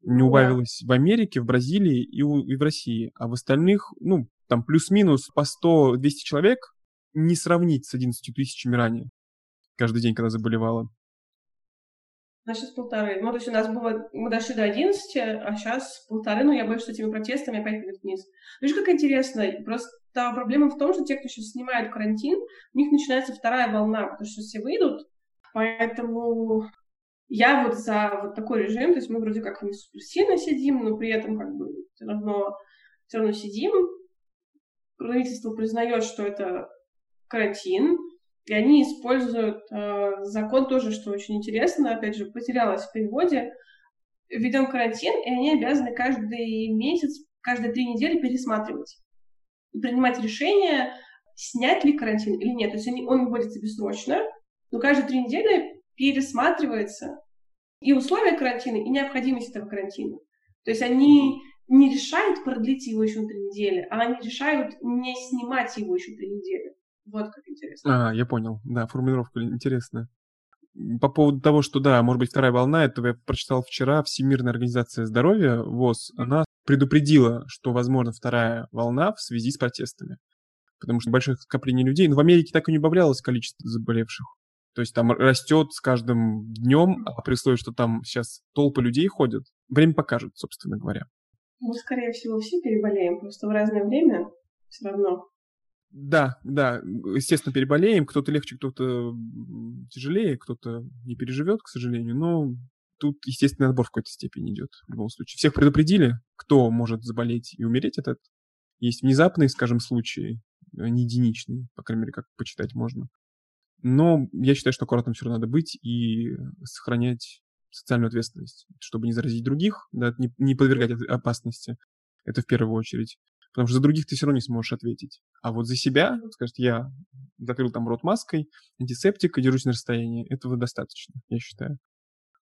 Speaker 1: Не убавилось yeah. в Америке, в Бразилии и, у, и в России. А в остальных, ну, там плюс-минус по 100-200 человек не сравнить с 11 тысячами ранее. Каждый день, когда заболевала.
Speaker 2: На сейчас полторы. Ну, то есть у нас было, мы дошли до 11, а сейчас полторы, но я боюсь, что этими протестами опять пойдет вниз. Видишь, как интересно, просто проблема в том, что те, кто сейчас снимает карантин, у них начинается вторая волна, потому что все выйдут, поэтому я вот за вот такой режим, то есть мы вроде как не супер сильно сидим, но при этом как бы все равно, все равно сидим. Правительство признает, что это карантин, и они используют э, закон тоже, что очень интересно, опять же, потерялось в переводе. Введем карантин, и они обязаны каждый месяц, каждые три недели пересматривать и принимать решение, снять ли карантин или нет. То есть они, он вводится бессрочно, но каждые три недели пересматривается и условия карантина, и необходимость этого карантина. То есть они не решают продлить его еще на три недели, а они решают не снимать его еще три недели. Вот как интересно.
Speaker 1: А, я понял. Да, формулировка интересная. По поводу того, что, да, может быть, вторая волна, этого я прочитал вчера. Всемирная организация здоровья, ВОЗ, она предупредила, что, возможно, вторая волна в связи с протестами. Потому что большое скопление людей. Но в Америке так и не убавлялось количество заболевших. То есть там растет с каждым днем, а при условии, что там сейчас толпы людей ходят, время покажет, собственно говоря.
Speaker 2: Ну, скорее всего, все переболеем, просто в разное время все равно.
Speaker 1: Да, да, естественно, переболеем. Кто-то легче, кто-то тяжелее, кто-то не переживет, к сожалению. Но тут естественный отбор в какой-то степени идет в любом случае. Всех предупредили, кто может заболеть и умереть от этого. Есть внезапные, скажем, случаи, не единичные, по крайней мере, как почитать можно. Но я считаю, что аккуратным все равно надо быть и сохранять социальную ответственность, чтобы не заразить других, да, не, не подвергать опасности. Это в первую очередь. Потому что за других ты все равно не сможешь ответить. А вот за себя, скажет, я закрыл там рот маской, антисептик и держусь на расстоянии. Этого достаточно, я считаю.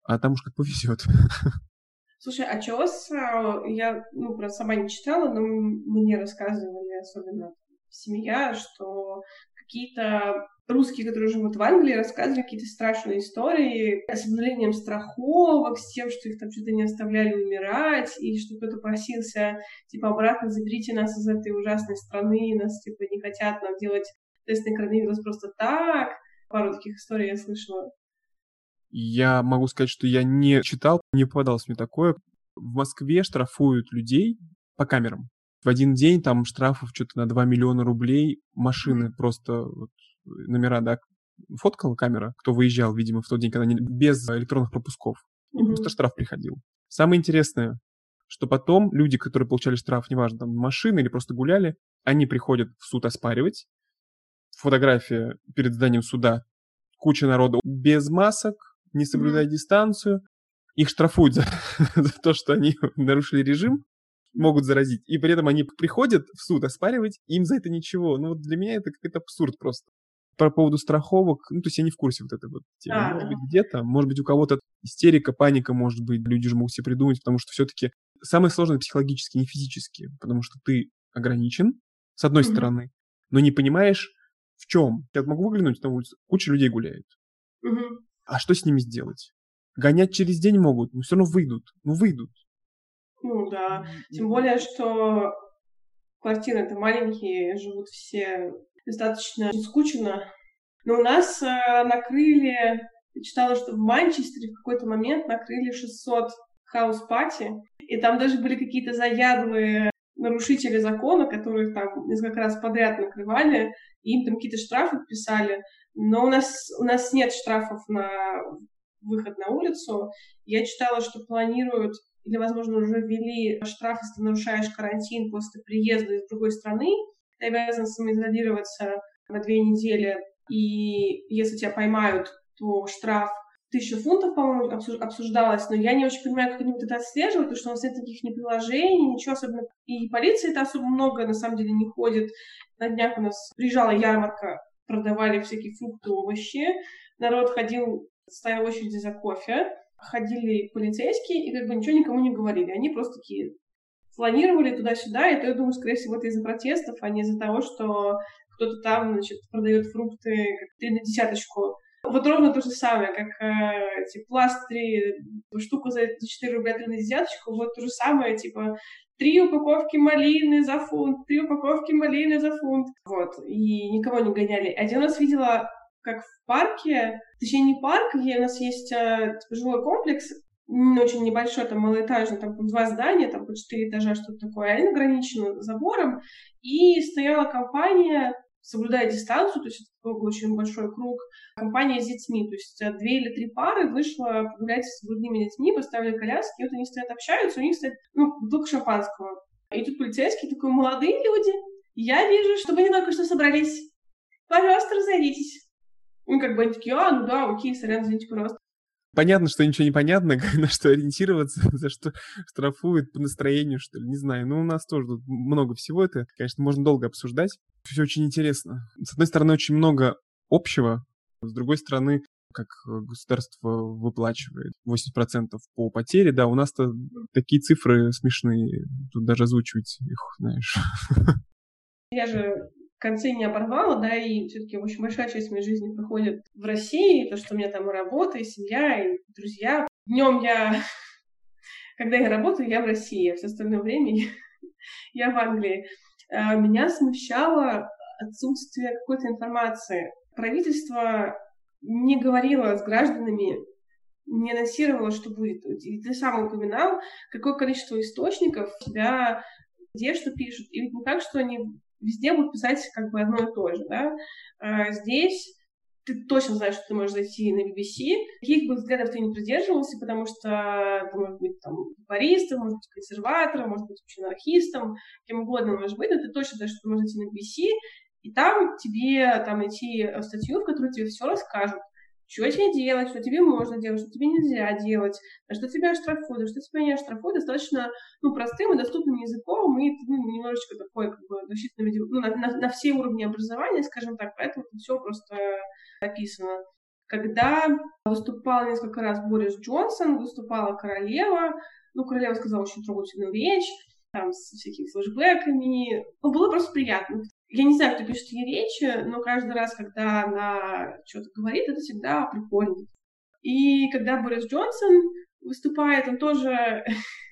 Speaker 1: А там уж как повезет.
Speaker 2: Слушай, а чего с... А, я, ну, про сама не читала, но мне рассказывали, особенно семья, что какие-то русские, которые живут в Англии, рассказывали какие-то страшные истории с обнулением страховок, с тем, что их там что-то не оставляли умирать, и что кто-то просился, типа, обратно заберите нас из этой ужасной страны, нас, типа, не хотят нам делать тест на коронавирус просто так. Пару таких историй я слышала.
Speaker 1: Я могу сказать, что я не читал, не попадалось мне такое. В Москве штрафуют людей по камерам. В один день там штрафов что-то на 2 миллиона рублей. Машины просто вот, номера, да, фоткала камера, кто выезжал, видимо, в тот день, когда не, без электронных пропусков. И mm-hmm. просто штраф приходил. Самое интересное, что потом люди, которые получали штраф, неважно, там, машины или просто гуляли, они приходят в суд оспаривать. Фотография перед зданием суда. Куча народу без масок, не соблюдая mm-hmm. дистанцию. Их штрафуют за, за то, что они нарушили режим, могут заразить. И при этом они приходят в суд оспаривать, им за это ничего. Ну вот для меня это какой-то абсурд просто по поводу страховок, ну, то есть я не в курсе вот этой вот темы. А, может быть, где-то, может быть, у кого-то истерика, паника, может быть, люди же могут себе придумать, потому что все-таки самое сложное психологически, не физически, потому что ты ограничен, с одной mm-hmm. стороны, но не понимаешь, в чем. Я могу выглянуть на улицу, куча людей гуляет. Mm-hmm. А что с ними сделать? Гонять через день могут, но все равно выйдут. Ну, выйдут.
Speaker 2: Ну да. Тем более, что квартиры это маленькие, живут все достаточно скучно. Но у нас э, накрыли, я читала, что в Манчестере в какой-то момент накрыли 600 house party, и там даже были какие-то заядлые нарушители закона, которых там несколько раз подряд накрывали, и им там какие-то штрафы писали. Но у нас, у нас нет штрафов на выход на улицу. Я читала, что планируют или, возможно, уже ввели штраф, если ты нарушаешь карантин после приезда из другой страны. Ты обязан самоизолироваться на две недели, и если тебя поймают, то штраф тысяча фунтов, по-моему, обсуждалось, но я не очень понимаю, как они вот это отслеживают, потому что у нас нет таких ни приложений, ничего особенно. И полиции это особо много, на самом деле, не ходит. На днях у нас приезжала ярмарка, продавали всякие фрукты, овощи. Народ ходил, стоял в очереди за кофе. Ходили полицейские и как бы ничего никому не говорили. Они просто такие планировали туда-сюда, и то, я думаю, скорее всего, это из-за протестов, а не из-за того, что кто-то там, значит, продает фрукты как три на десяточку вот ровно то же самое, как э, эти пластыри, штуку за 4 рубля 3 на десяточку, вот то же самое, типа, три упаковки малины за фунт, три упаковки малины за фунт. Вот, и никого не гоняли. Один раз видела, как в парке, точнее, не парк, где у нас есть э, типа, жилой комплекс, очень небольшой, там, малоэтажный, там, два здания, там, по четыре этажа, что-то такое, они ограничены забором, и стояла компания соблюдая дистанцию, то есть это такой очень большой круг, компания с детьми, то есть э, две или три пары вышло погулять с грудными детьми, поставили коляски, и вот они стоят, общаются, у них стоит, ну, бутылка шампанского. И тут полицейский такой, молодые люди, я вижу, что вы не только что собрались. Пожалуйста, разойдитесь. Ну, как бы они такие, а, ну да, окей, сорян, извините, пожалуйста.
Speaker 1: Понятно, что ничего не понятно, на что ориентироваться, за что штрафуют по настроению, что ли, не знаю. Но у нас тоже тут много всего это, конечно, можно долго обсуждать. Все очень интересно. С одной стороны, очень много общего, с другой стороны, как государство выплачивает 80% по потере, да, у нас-то такие цифры смешные, тут даже озвучивать их, знаешь.
Speaker 2: Я же в конце не оборвала, да, и все-таки очень большая часть моей жизни проходит в России, то, что у меня там и работа, и семья, и друзья. Днем я, когда я работаю, я в России, а все остальное время я в Англии. А, меня смущало отсутствие какой-то информации. Правительство не говорило с гражданами, не анонсировало, что будет. И ты сам упоминал, какое количество источников тебя где что пишут. И ведь не так, что они везде будут писать как бы одно и то же, да. А здесь ты точно знаешь, что ты можешь зайти на BBC. Каких бы взглядов ты не придерживался, потому что ты можешь быть там баристом, может быть консерватором, может быть вообще анархистом, кем угодно можешь быть, но ты точно знаешь, что ты можешь зайти на BBC, и там тебе там найти статью, в которой тебе все расскажут что тебе делать, что тебе можно делать, что тебе нельзя делать, что тебя оштрафуют, что тебя не оштрафуют, достаточно ну, простым и доступным языком и ну, немножечко такой как бы защитным, ну, на, на, на все уровни образования, скажем так, поэтому все просто описано. Когда выступал несколько раз Борис Джонсон, выступала королева, ну, королева сказала очень трогательную речь, там, с всякими флешбэками. Ну, было просто приятно. Я не знаю, кто пишет ей речи, но каждый раз, когда она что-то говорит, это всегда прикольно. И когда Борис Джонсон выступает, он тоже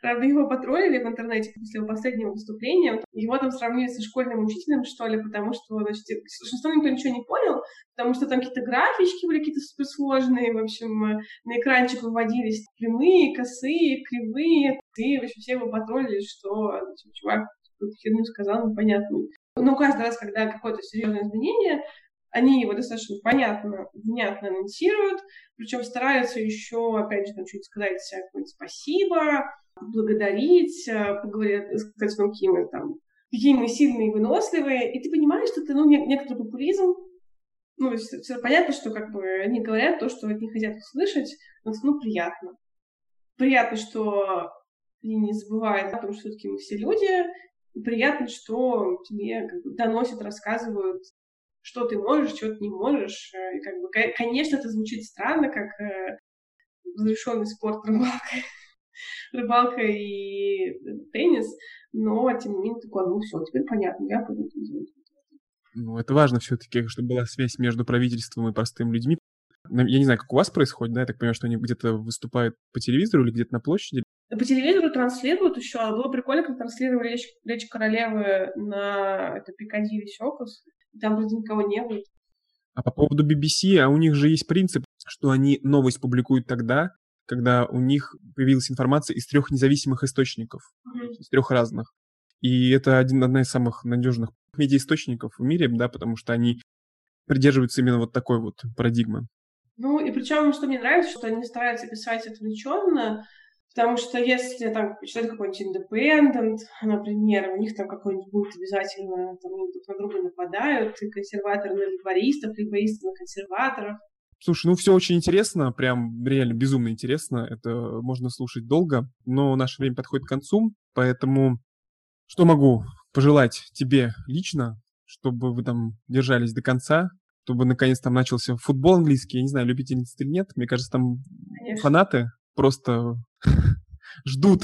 Speaker 2: Правда, его потроллили в интернете после его последнего выступления. Его там сравнили со школьным учителем, что ли, потому что, значит, большинство никто ничего не понял, потому что там какие-то графички были какие-то суперсложные, в общем, на экранчик выводились прямые, косые, кривые, и, в общем, все его потроллили, что значит, чувак какую-то херню сказал непонятную. Но каждый раз, когда какое-то серьезное изменение, они его достаточно понятно, внятно анонсируют, причем стараются еще, опять же, там чуть сказать какое-нибудь спасибо, благодарить, э, поговорить, сказать, ну, какие мы там, какие мы сильные и выносливые, и ты понимаешь, что это, ну, некоторый популизм, ну, все, все понятно, что как бы они говорят то, что от них хотят услышать, но ну, приятно. Приятно, что они не забывают о том, что все-таки мы все люди, приятно, что тебе как бы, доносят, рассказывают, что ты можешь, что ты не можешь. Э, и, как бы, конечно, это звучит странно, как э, разрешенный спорт рыбалка, рыбалка и теннис, но тем не менее такое, ну все, теперь понятно, я пойду
Speaker 1: Ну, это важно все-таки, чтобы была связь между правительством и простыми людьми. Я не знаю, как у вас происходит, да, я так понимаю, что они где-то выступают по телевизору или где-то на площади,
Speaker 2: По телевизору транслируют еще, а было прикольно, как транслировали речь, речь королевы на это Пикадилли Сёкус. Там вроде никого не было.
Speaker 1: А по поводу BBC, а у них же есть принцип, что они новость публикуют тогда, когда у них появилась информация из трех независимых источников, mm-hmm. из трех разных. И это один, одна из самых надежных медиаисточников в мире, да, потому что они придерживаются именно вот такой вот парадигмы.
Speaker 2: Ну, и причем, что мне нравится, что они стараются писать отвлеченно, потому что если там читать какой-нибудь independent, например, у них там какой-нибудь будет обязательно, там они друг на друга нападают, и консерваторы на либористов, либористы на консерваторов.
Speaker 1: Слушай, ну все очень интересно, прям реально безумно интересно. Это можно слушать долго, но наше время подходит к концу, поэтому что могу пожелать тебе лично, чтобы вы там держались до конца, чтобы наконец там начался футбол английский. Я не знаю, любите или нет. Мне кажется, там Конечно. фанаты просто ждут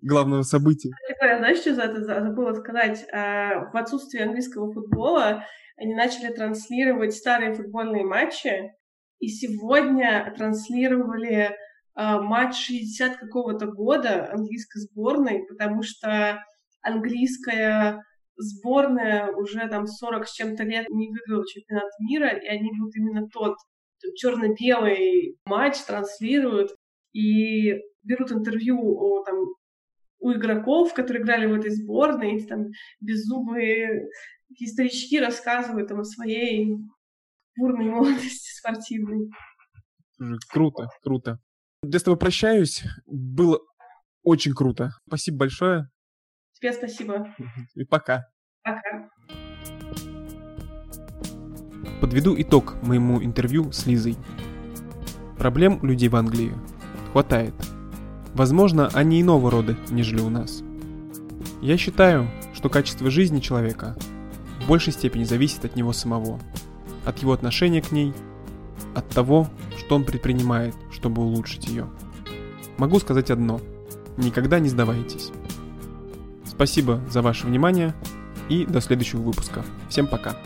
Speaker 1: главного события.
Speaker 2: Я знаешь, что за это забыла сказать? А, в отсутствие английского футбола они начали транслировать старые футбольные матчи, и сегодня транслировали а, матч 60 какого-то года английской сборной, потому что английская сборная уже там 40 с чем-то лет не выиграла чемпионат мира, и они вот именно тот черно-белый матч транслируют и берут интервью о, там, у игроков, которые играли в этой сборной, эти там беззубые такие старички рассказывают там, о своей бурной молодости спортивной.
Speaker 1: Круто, круто. Я с тобой прощаюсь. Было очень круто. Спасибо большое.
Speaker 2: Тебе спасибо.
Speaker 1: И пока.
Speaker 2: Пока.
Speaker 1: Подведу итог моему интервью с Лизой. Проблем у людей в Англии хватает. Возможно, они иного рода, нежели у нас. Я считаю, что качество жизни человека в большей степени зависит от него самого, от его отношения к ней, от того, что он предпринимает, чтобы улучшить ее. Могу сказать одно – никогда не сдавайтесь. Спасибо за ваше внимание и до следующего выпуска. Всем пока.